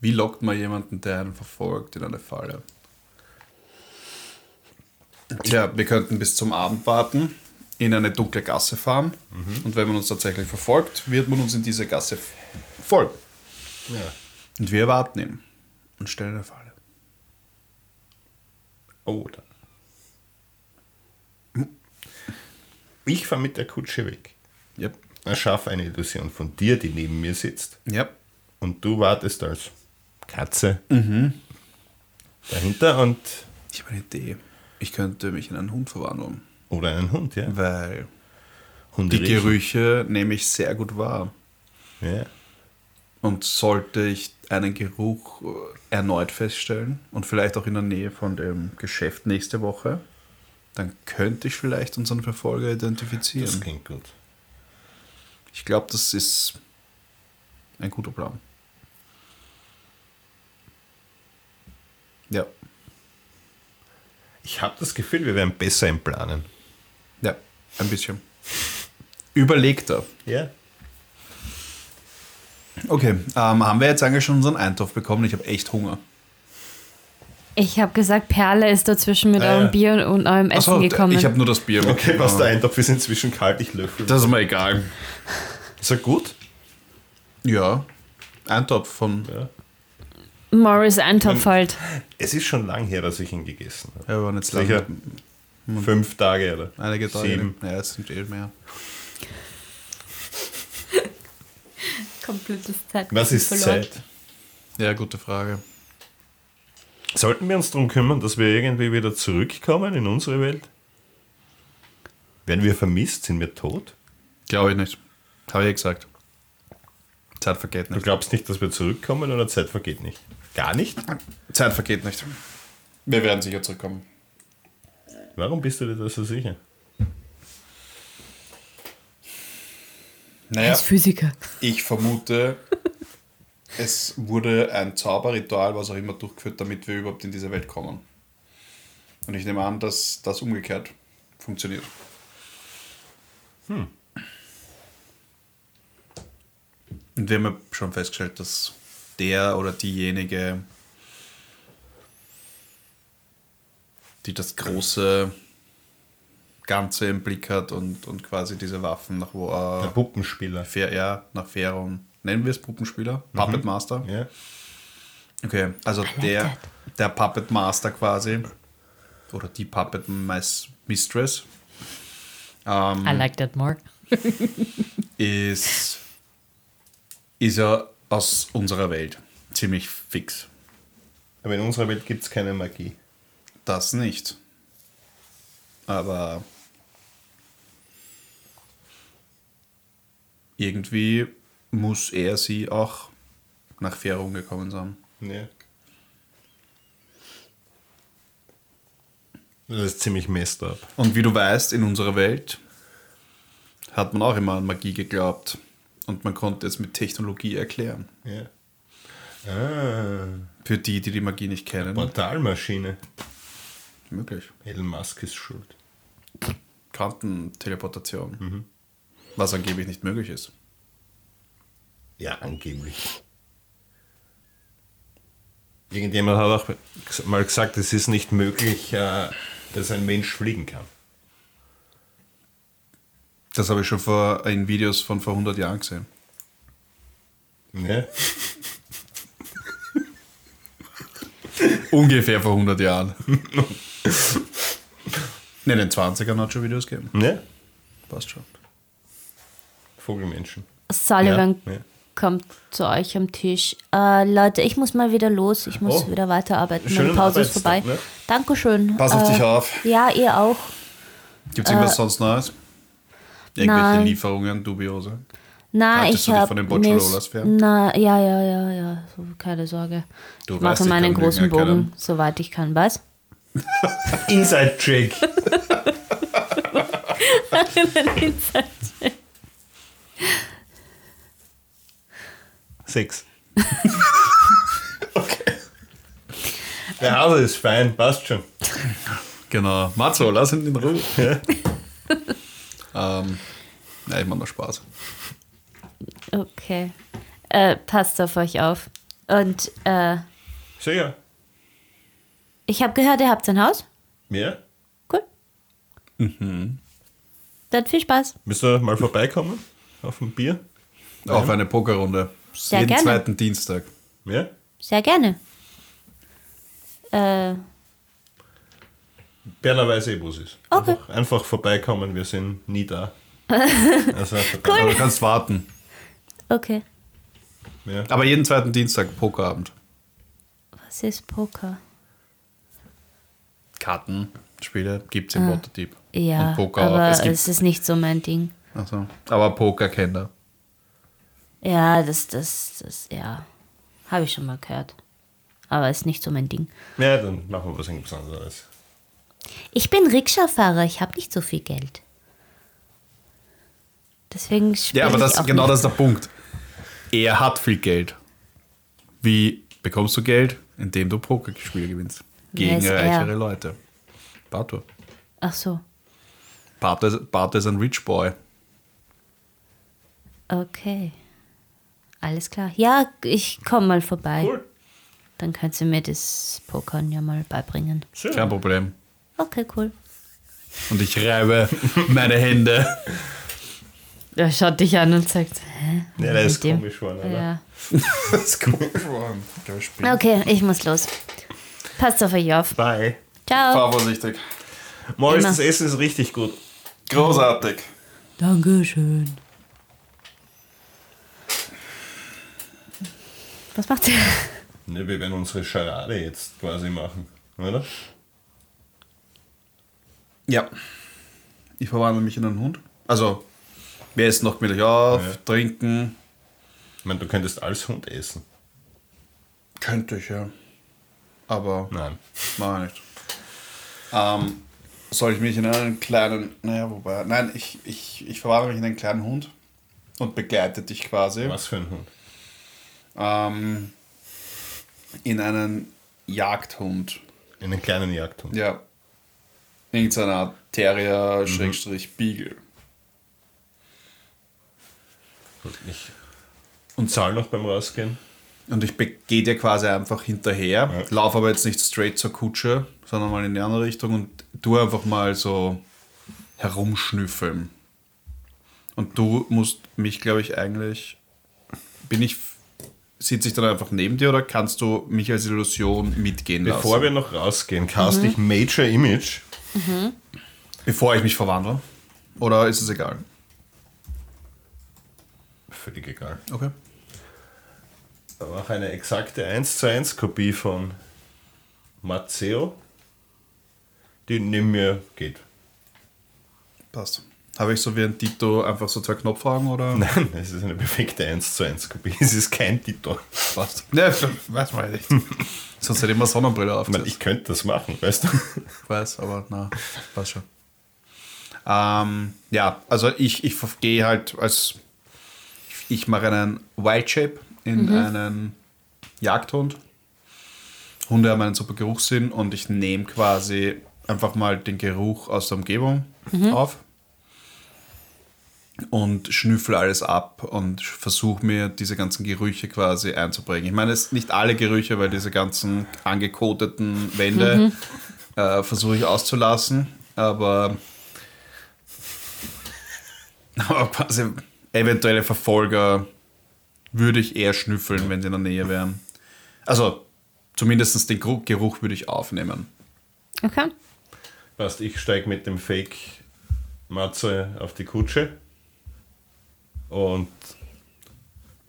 Wie lockt man jemanden, der einen verfolgt, in eine Falle? Tja, wir könnten bis zum Abend warten, in eine dunkle Gasse fahren und wenn man uns tatsächlich verfolgt, wird man uns in diese Gasse folgen. Ja. Und wir warten ihn und stellen eine Falle. Oh, da. Ich fahre mit der Kutsche weg. Yep. Erschaffe eine Illusion von dir, die neben mir sitzt. Yep. Und du wartest als Katze dahinter und Ich habe eine Idee. Ich könnte mich in einen Hund verwandeln, oder einen Hund, ja. weil die. Gerüche nehme ich sehr gut wahr. Ja. Und sollte ich einen Geruch äh, erneut feststellen und vielleicht auch in der Nähe von dem Geschäft nächste Woche, dann könnte ich vielleicht unseren Verfolger Das identifizieren. klingt gut. Ich glaube, das ist ein guter Plan. Ja, Ich habe das Gefühl, wir werden besser im Planen. ja, ein bisschen. Überlegter. Ja. Okay, ähm, haben wir jetzt eigentlich schon unseren Eintopf bekommen? Ich habe echt Hunger. Ich habe gesagt, Perle ist dazwischen mit Ah, eurem ja. Bier und eurem Essen Achso, gekommen. ich habe nur das Bier. Okay, was der Eintopf ist inzwischen kalt, ich löffel. Das ist mir egal. ist er gut? Ja, Eintopf von. Ja. Morris Eintopf halt. Es ist schon lang her, dass ich ihn gegessen habe. Ja, wir waren jetzt Sicher lange. fünf Tage oder Einige Tage. sieben. Ja, es sind eh mehr. Komplettes Zeit. Was ist Zeit? Ja, gute Frage. Sollten wir uns darum kümmern, dass wir irgendwie wieder zurückkommen in unsere Welt? Werden wir vermisst? Sind wir tot? Glaube ich nicht. Habe ich ja gesagt. Zeit vergeht Du nicht. glaubst nicht, dass wir zurückkommen oder Zeit vergeht nicht? Gar nicht? Zeit vergeht nicht. Wir werden sicher zurückkommen. Warum bist du dir da so sicher? Er Naja, ist Physiker. ich vermute, es wurde ein Zauberritual, was auch immer, durchgeführt, damit wir überhaupt in diese Welt kommen. Und ich nehme an, dass das umgekehrt funktioniert. Und wir haben ja schon festgestellt, dass der oder diejenige, die das große Ganze im Blick hat und, und quasi diese Waffen nach wo Der äh, Puppenspieler. Fair, ja, nach Feron. Nennen wir es Puppenspieler? Puppet Master? Ja. Okay, also der, der Puppet Master quasi. Oder die Puppet Mistress. Ähm, I like that more. ist, ist ja aus unserer Welt ziemlich fix. Aber in unserer Welt gibt es keine Magie. Das nicht. Aber irgendwie muss er sie auch nach Feron gekommen sein. Ja. Das ist ziemlich messed up. Und wie du weißt, in unserer Welt hat man auch immer an Magie geglaubt. Und man konnte es mit Technologie erklären. Ja. Ah, Für die, die die Magie nicht kennen. Portalmaschine. Möglich. Elon Musk ist schuld. Quantenteleportation. Was angeblich nicht möglich ist. Ja, angeblich. Irgendjemand hat auch mal gesagt, es ist nicht möglich, äh, dass ein Mensch fliegen kann. Das habe ich schon vor, in Videos von vor 100 Jahren gesehen. Ne? Ungefähr vor 100 Jahren. ne, in den 20ern hat es schon Videos gegeben. Ne? Passt schon. Vogelmenschen. Sullivan Ja, kommt zu euch am Tisch. Äh, Leute, ich muss mal wieder los. Ich muss Oh. wieder weiterarbeiten. Meine Schönen Pause ist vorbei. Ne? Dankeschön. Pass auf Äh, dich auf. Ja, ihr auch. Gibt es irgendwas sonst Neues? Irgendwelche Nein. Lieferungen, dubiose? Na, Haltest ich habe von den Bocciololas fern? Na, ja, ja, ja, ja. So, keine Sorge. Du ich weißt, mache ich meinen großen Bogen, erkennen. soweit ich kann. Was? Inside Jake. Sechs. okay. Der Hase ist fein, passt schon. Genau. Matzo, lass ihn in Ruhe. Ähm, ja, ich mache nur Spaß. Okay. Äh, passt auf euch auf. Und äh, Sicher. ich habe gehört, ihr habt ein Haus. Mehr? Cool. Mhm. Dann viel Spaß. Müsst ihr mal vorbeikommen? Auf ein Bier? Auf eine Pokerrunde. Sehr Jeden gerne. zweiten Dienstag. Mehr? Sehr gerne. Äh, Berner weiß eh, wo es ist. Okay. Einfach, einfach vorbeikommen, wir sind nie da. Also, Aber du kannst warten. okay. ja. Aber jeden zweiten Dienstag Pokerabend. Was ist Poker? Karten, Spiele gibt's im Waterdeep. Ja, Und Poker aber auch. es, Es gibt, ist nicht so mein Ding. also, aber Poker kennt er. Ja, das, das, das, ja. Habe ich schon mal gehört. Aber ist nicht so mein Ding. ja, dann machen wir was anderes. Ich bin Rikscha-Fahrer, ich habe nicht so viel Geld. Deswegen Ja, aber das, genau nicht. das ist der Punkt. Er hat viel Geld. Wie bekommst du Geld? Indem du Pokerspiele gewinnst. Gegen er? reichere Leute. Bartur. Ach so, Bartur ist, Bartur ist ein Rich Boy. okay. Alles klar. Ja, ich komme mal vorbei. Cool. Dann kannst du mir das Pokern ja mal beibringen. Schön. Kein Problem. Okay, cool. Und ich reibe meine Hände. Er schaut dich an und sagt, hä? Ja, das ist dem? komisch geworden, oder? Ja. Das ist komisch. Okay, ich muss los. Passt auf euch auf. Bye. Ciao. Fahr vorsichtig. Morris, das Essen ist richtig gut. Großartig. Dankeschön. Was macht ihr? Ne, wir werden unsere Charade jetzt quasi machen, oder? Ja. Ich verwandle mich in einen Hund. Also, wir essen noch gemütlich auf, Ja. trinken. Ich meine, du könntest als Hund essen. Könnte ich, ja. Aber Nein. Mach ich nicht. Ähm, soll ich mich in einen kleinen, naja, wobei, nein, ich, ich, ich verwandle mich in einen kleinen Hund und begleite dich quasi Was für ein Hund? ähm, in einen Jagdhund. In einen kleinen Jagdhund. Ja. Irgendeine Art Terrier, Schrägstrich, Beagle. Gut, Ich und zahl noch beim Rausgehen. Und ich gehe dir quasi einfach hinterher, Ja. laufe aber jetzt nicht straight zur Kutsche, sondern mal in die andere Richtung und tu einfach mal so herumschnüffeln. Und du musst mich, glaube ich, eigentlich. Bin ich. Sitze ich dann einfach neben dir oder kannst du mich als Illusion mitgehen lassen? Bevor wir noch rausgehen, cast ich Major Image. Bevor ich mich verwandle? Oder ist es egal? Völlig egal. Okay. Aber auch eine exakte 1 zu 1 Kopie von Matteo, die neben mir geht. Passt. Habe ich so wie ein Tito einfach so zwei Knopfhaken oder? Nein, es ist eine perfekte 1 zu 1 Kopie. Es ist kein Tito. Passt. Ne, weiß man nicht. Sonst hätte ich immer Sonnenbrille auf. Ich, ich könnte das machen, weißt du? weiß, aber na, passt schon. Ähm, ja, also ich, ich gehe halt als. Ich mache einen Wild Shape in einen Jagdhund. Hunde haben einen super Geruchssinn und ich nehme quasi einfach mal den Geruch aus der Umgebung auf. Und schnüffel alles ab und versuche mir diese ganzen Gerüche quasi einzubringen. Ich meine, es nicht alle Gerüche, weil diese ganzen angekoteten Wände äh, versuche ich auszulassen, aber, aber quasi eventuelle Verfolger würde ich eher schnüffeln, wenn sie in der Nähe wären. Also zumindest den Geruch würde ich aufnehmen. Okay. Passt, ich steige mit dem Fake-Matze auf die Kutsche und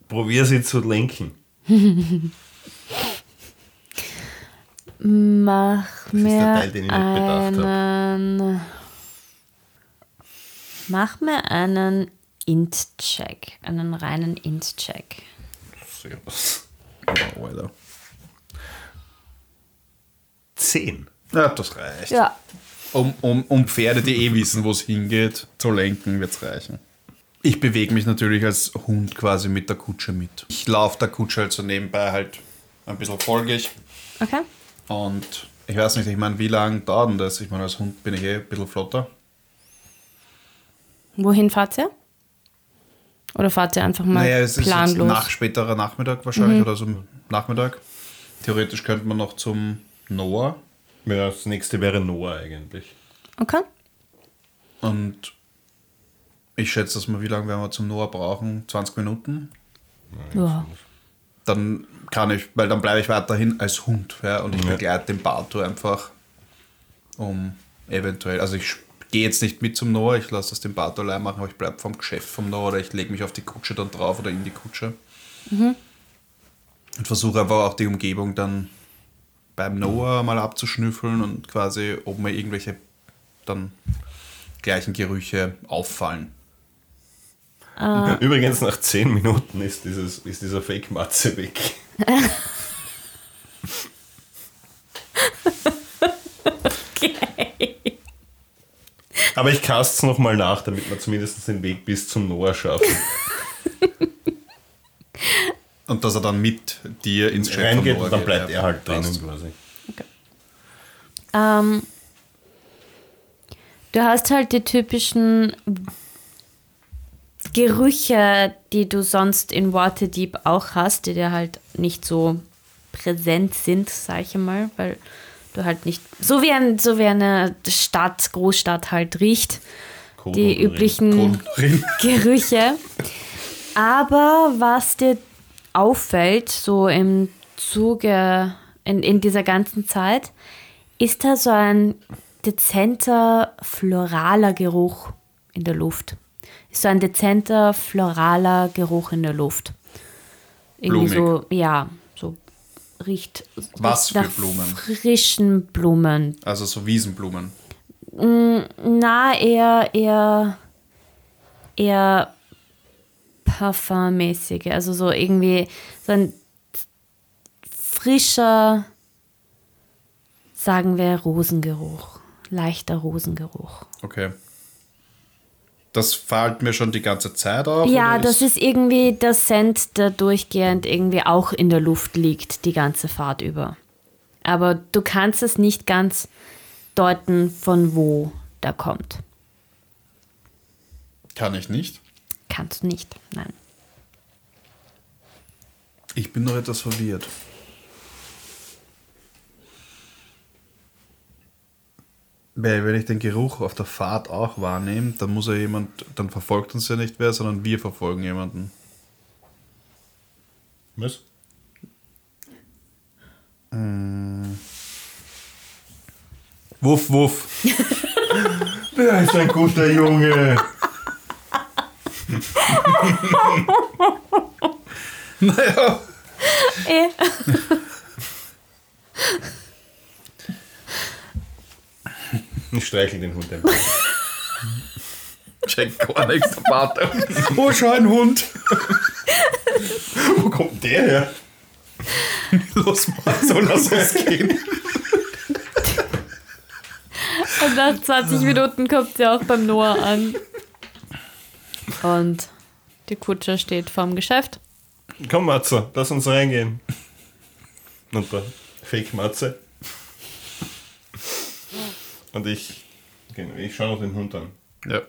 probiere sie zu lenken. Mach ist mir der Teil, den ich nicht bedacht hab. einen. Mach mir einen Int-Check. Einen reinen Int-Check. Servus. Alter. Zehn. Ja, das reicht. Ja. Um, um, um Pferde, die eh wissen, wo es hingeht, zu lenken, wird es reichen. Ich bewege mich natürlich als Hund quasi mit der Kutsche mit. Ich laufe der Kutsche halt so nebenbei halt ein bisschen folgig. Okay. Und ich weiß nicht, ich meine, wie lange dauert denn das? Ich meine, als Hund bin ich eh ein bisschen flotter. Wohin fahrt ihr? Oder fahrt ihr einfach mal naja, es ist jetzt planlos? nach späterer Nachmittag wahrscheinlich oder so Nachmittag. Theoretisch könnte man noch zum Noah. Ja, das nächste wäre Noah eigentlich. okay. Und ich schätze, dass wir, wie lange werden wir zum Noah brauchen? 20 Minuten? Ja. Dann kann ich, weil dann bleibe ich weiterhin als Hund. Ja, und ich Ja. begleite den Bato einfach, um eventuell, also ich gehe jetzt nicht mit zum Noah, ich lasse das den Bato allein machen, aber ich bleibe vom Geschäft vom Noah oder ich lege mich auf die Kutsche dann drauf oder in die Kutsche. Und versuche einfach auch die Umgebung dann beim Noah mal abzuschnüffeln und quasi, ob mir irgendwelche dann gleichen Gerüche auffallen. Übrigens, nach zehn Minuten ist, dieses, ist dieser Fake-Matze weg. Aber ich cast's nochmal nach, damit wir zumindest den Weg bis zum Noah schaffen. Und dass er dann mit dir ins Geschäft Reingeht und dann geht. bleibt Ja, er halt drinnen quasi. Ähm, du hast halt die typischen Gerüche, die du sonst in Waterdeep auch hast, die dir halt nicht so präsent sind, sag ich mal, weil du halt nicht so wie, ein, so wie eine Stadt, Großstadt halt riecht. Code die üblichen Gerüche. Aber was dir auffällt, so im Zuge, in, in dieser ganzen Zeit, ist da so ein dezenter floraler Geruch in der Luft. So ein dezenter floraler Geruch in der Luft. Irgendwie so, ja, so riecht Was nach für Blumen? frischen Blumen. Also so Wiesenblumen. Na, eher, eher, eher parfummäßige. Also so irgendwie so ein frischer, sagen wir, Rosengeruch. Leichter Rosengeruch. Okay. Das fällt mir schon die ganze Zeit auf? Ja, das ist irgendwie der Scent, der durchgehend irgendwie auch in der Luft liegt, die ganze Fahrt über. Aber du kannst es nicht ganz deuten, von wo der kommt. Kann ich nicht. Kannst du nicht, nein. Ich bin noch etwas verwirrt. Weil wenn ich den Geruch auf der Fahrt auch wahrnehme, dann muss ja jemand, dann verfolgt uns ja nicht wer, sondern wir verfolgen jemanden. Was? Wuff, wuff. Der ist ein guter Junge. naja. Eh. Ich streichel den Hund einfach. Check gar nichts, der Vater. Oh, schau ein Hund. Wo kommt der her? Los mal, so lass uns gehen. Und nach 20 Minuten kommt sie auch beim Noah an. Und die Kutsche steht vorm Geschäft. Komm, Matze, lass uns reingehen. Und der Fake-Matze. Und ich, genau, ich schaue noch den Hund an. Ja.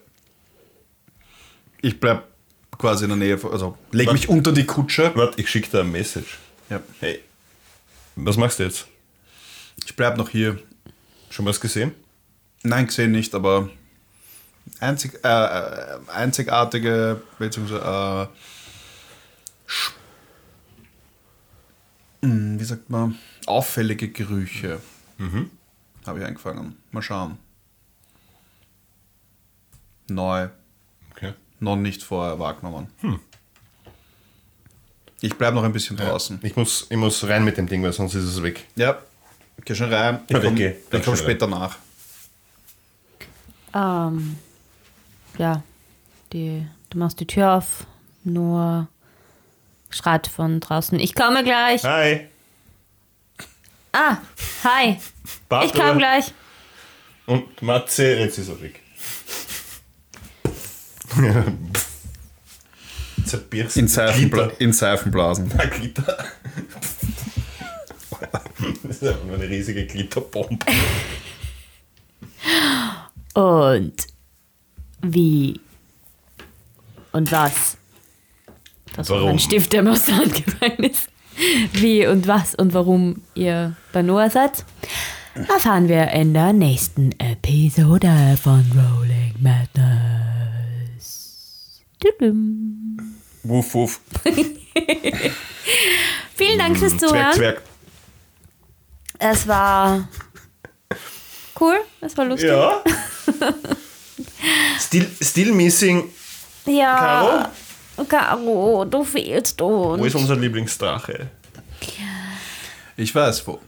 Ich bleib quasi in der Nähe, von- also leg mich unter die Kutsche. Warte, ich schicke dir ein Message. Ja. Hey, was machst du jetzt? Ich bleib noch hier. Schon was gesehen? Nein, gesehen nicht, aber einzig, äh, äh, einzigartige, beziehungsweise, äh, Hm, wie sagt man, auffällige Gerüche habe ich eingefangen. Mal schauen. Neu, Okay. noch nicht vorher wahrgenommen. Ich bleibe noch ein bisschen draußen. Ich muss, ich muss rein mit dem Ding, weil sonst ist es weg. Ja, geh schon rein. Ich Ja, komme komm später nach. Ähm, ja, die, du machst die Tür auf, nur schreit von draußen. Ich komme gleich. Hi. Ah, hi. Ich komme gleich. Und Matze, jetzt ist er weg. Zerbirst In, Seifenbla in Seifenblasen. Ah, Glitter. Das ist einfach nur eine riesige Glitterbombe. Und wie und was? Das war ein Stift, der mir aus der Hand gefallen ist. Wie und was und warum ihr bei Noah seid, erfahren wir in der nächsten Episode von Rolling Madness. Tudum. Wuff, wuff. Vielen Dank fürs Zuhören. Zwerg, Zwerg. Es war cool, es war lustig. Ja. still, still missing. Ja. Caro, du fehlst uns. Wo ist unser Lieblingsdrache? Ich weiß wo.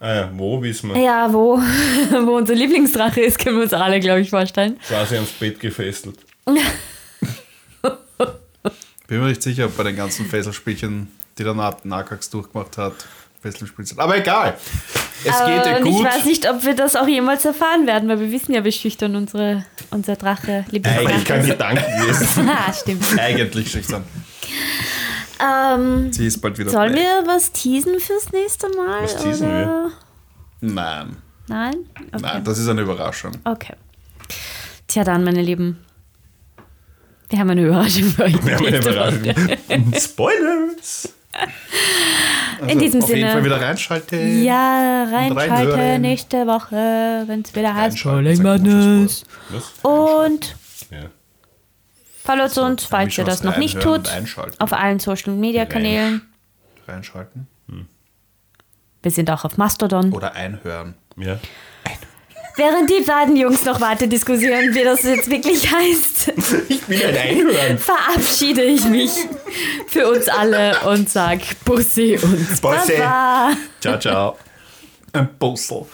Ah ja, wo wissen wir? Ja, wo, wo unser Lieblingsdrache ist, können wir uns alle, glaube ich, vorstellen. Quasi ans Bett gefesselt. Bin mir nicht sicher, ob bei den ganzen Fesselspielchen, die der Na- Nakax durchgemacht hat, Fesselspiel sind. Aber egal. Es geht dir gut. ich weiß nicht, ob wir das auch jemals erfahren werden, weil wir wissen ja, wie schüchtern unsere, unser Drache, Ich Lieblingsdrache kann ist. Gedanken lesen. Ah, stimmt. Eigentlich schüchtern. Ähm, Sie ist bald wieder sollen wir was teasen fürs nächste Mal? Was teasen oder? Nein. Nein? Okay. Nein, das ist eine Überraschung. okay. Tja, dann, meine Lieben. Wir haben eine Überraschung für euch. Wir haben eine. Überraschung. Spoilers! In diesem Also, Auf jeden Fall Sinne. wieder reinschalten. Ja, reinschalte reinhören. nächste Woche, wenn es wieder heißt Reinschalten, Madness. Und Ja. followt uns, falls ihr das noch nicht tut, auf allen Social Media Kanälen. Reinschalten. Wir sind auch auf Mastodon. Oder einhören. ja. Während die beiden Jungs noch weiter diskutieren, wie das jetzt wirklich heißt, Ich will ein Einhören. verabschiede ich mich für uns alle und sag Bussi und Bussi. Baba. Ciao, ciao. Ein Puzzle.